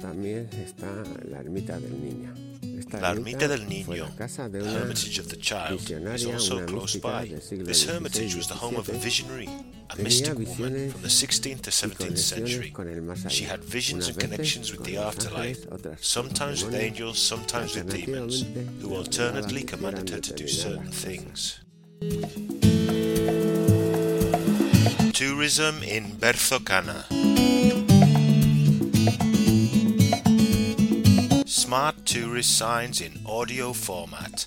también está la ermita del niño. La ermita del niño, hermitage of the child, is also close by. This hermitage was the home of a visionary, a mystic woman from the 16th to 17th century. She had visions and connections with the afterlife, sometimes with angels, sometimes with demons, who alternately commanded her to do certain things. Tourism in Berzocana. Smart tourist signs in audio format.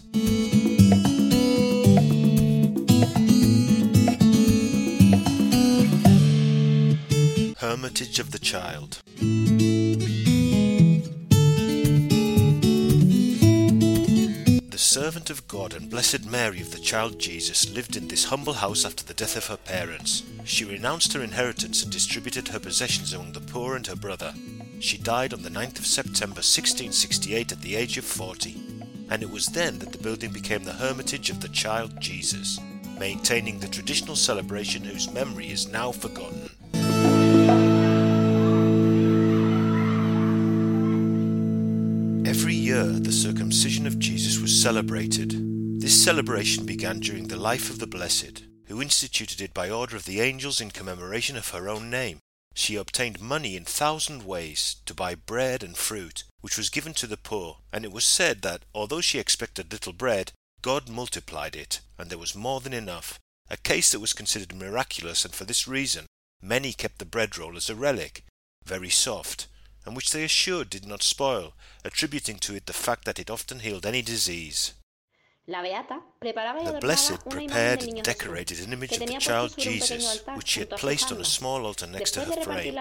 Hermitage of the Child. The servant of God and Blessed Mary of the Child Jesus lived in this humble house after the death of her parents. She renounced her inheritance and distributed her possessions among the poor and her brother. She died on the 9th of September 1668 at the age of 40, and it was then that the building became the Hermitage of the Child Jesus, maintaining the traditional celebration whose memory is now forgotten. Every year, the circumcision of Jesus was celebrated. This celebration began during the life of the Blessed, who instituted it by order of the angels in commemoration of her own name. She obtained money in thousand ways to buy bread and fruit, which was given to the poor, and it was said that, although she expected little bread, God multiplied it, and there was more than enough, a case that was considered miraculous, and for this reason many kept the bread roll as a relic, very soft, and which they assured did not spoil, attributing to it the fact that it often healed any disease. The Blessed prepared and decorated an image of the child Jesus, which she had placed on a small altar next to her frame.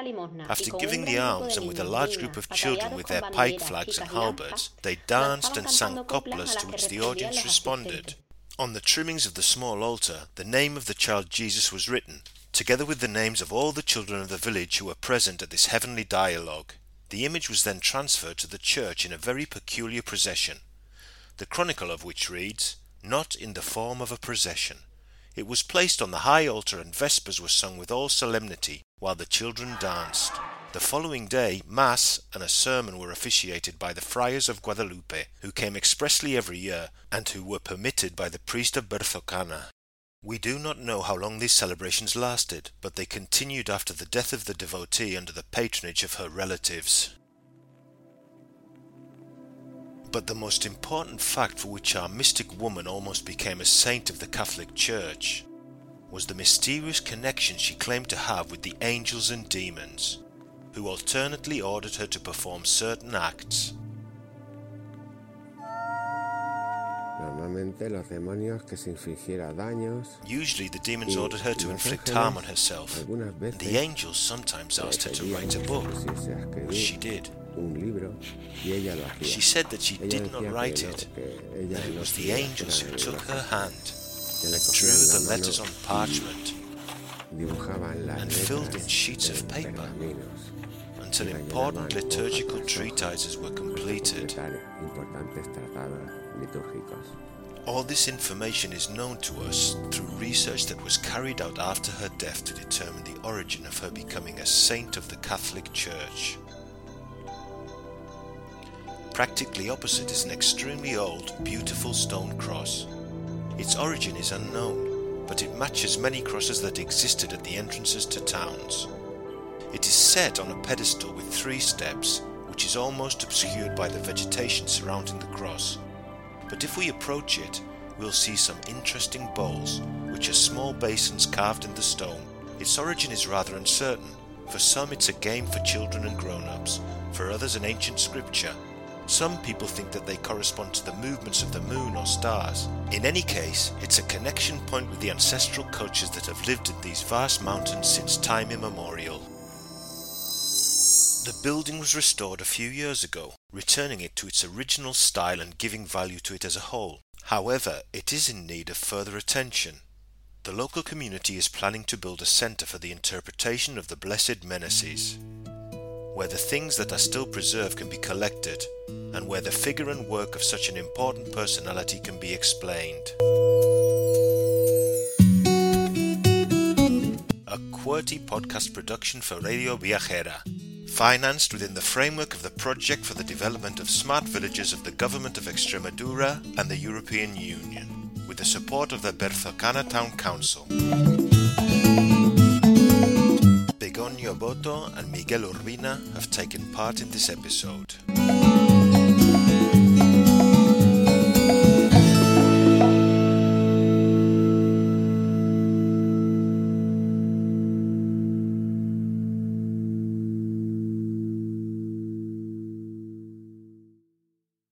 After giving the alms and with a large group of children with their pike flags and halberds, they danced and sang coplas to which the audience responded. On the trimmings of the small altar, the name of the child Jesus was written, together with the names of all the children of the village who were present at this heavenly dialogue. The image was then transferred to the church in a very peculiar procession the chronicle of which reads, Not in the form of a procession. It was placed on the high altar and vespers were sung with all solemnity while the children danced. The following day, Mass and a sermon were officiated by the friars of Guadalupe, who came expressly every year, and who were permitted by the priest of Berzocana. We do not know how long these celebrations lasted, but they continued after the death of the devotee under the patronage of her relatives. But the most important fact for which our mystic woman almost became a saint of the Catholic Church was the mysterious connection she claimed to have with the angels and demons, who alternately ordered her to perform certain acts. Usually the demons ordered her to inflict harm on herself. and The angels sometimes asked her to write a book, which she did. She said that she did not write it, that it was the angels who took her hand, and drew the letters on parchment, and filled in sheets of paper until important liturgical treatises were completed. All this information is known to us through research that was carried out after her death to determine the origin of her becoming a saint of the Catholic Church. Practically opposite is an extremely old, beautiful stone cross. Its origin is unknown, but it matches many crosses that existed at the entrances to towns. It is set on a pedestal with three steps, which is almost obscured by the vegetation surrounding the cross. But if we approach it, we'll see some interesting bowls, which are small basins carved in the stone. Its origin is rather uncertain. For some, it's a game for children and grown ups, for others, an ancient scripture, some people think that they correspond to the movements of the moon or stars. In any case, it's a connection point with the ancestral cultures that have lived in these vast mountains since time immemorial. The building was restored a few years ago, returning it to its original style and giving value to it as a whole. However, it is in need of further attention. The local community is planning to build a centre for the interpretation of the Blessed Menaces where the things that are still preserved can be collected, and where the figure and work of such an important personality can be explained. A QWERTY podcast production for Radio Viajera, financed within the framework of the Project for the Development of Smart Villages of the Government of Extremadura and the European Union, with the support of the Berzocana Town Council. Samboto and Miguel Urbina have taken part in this episode.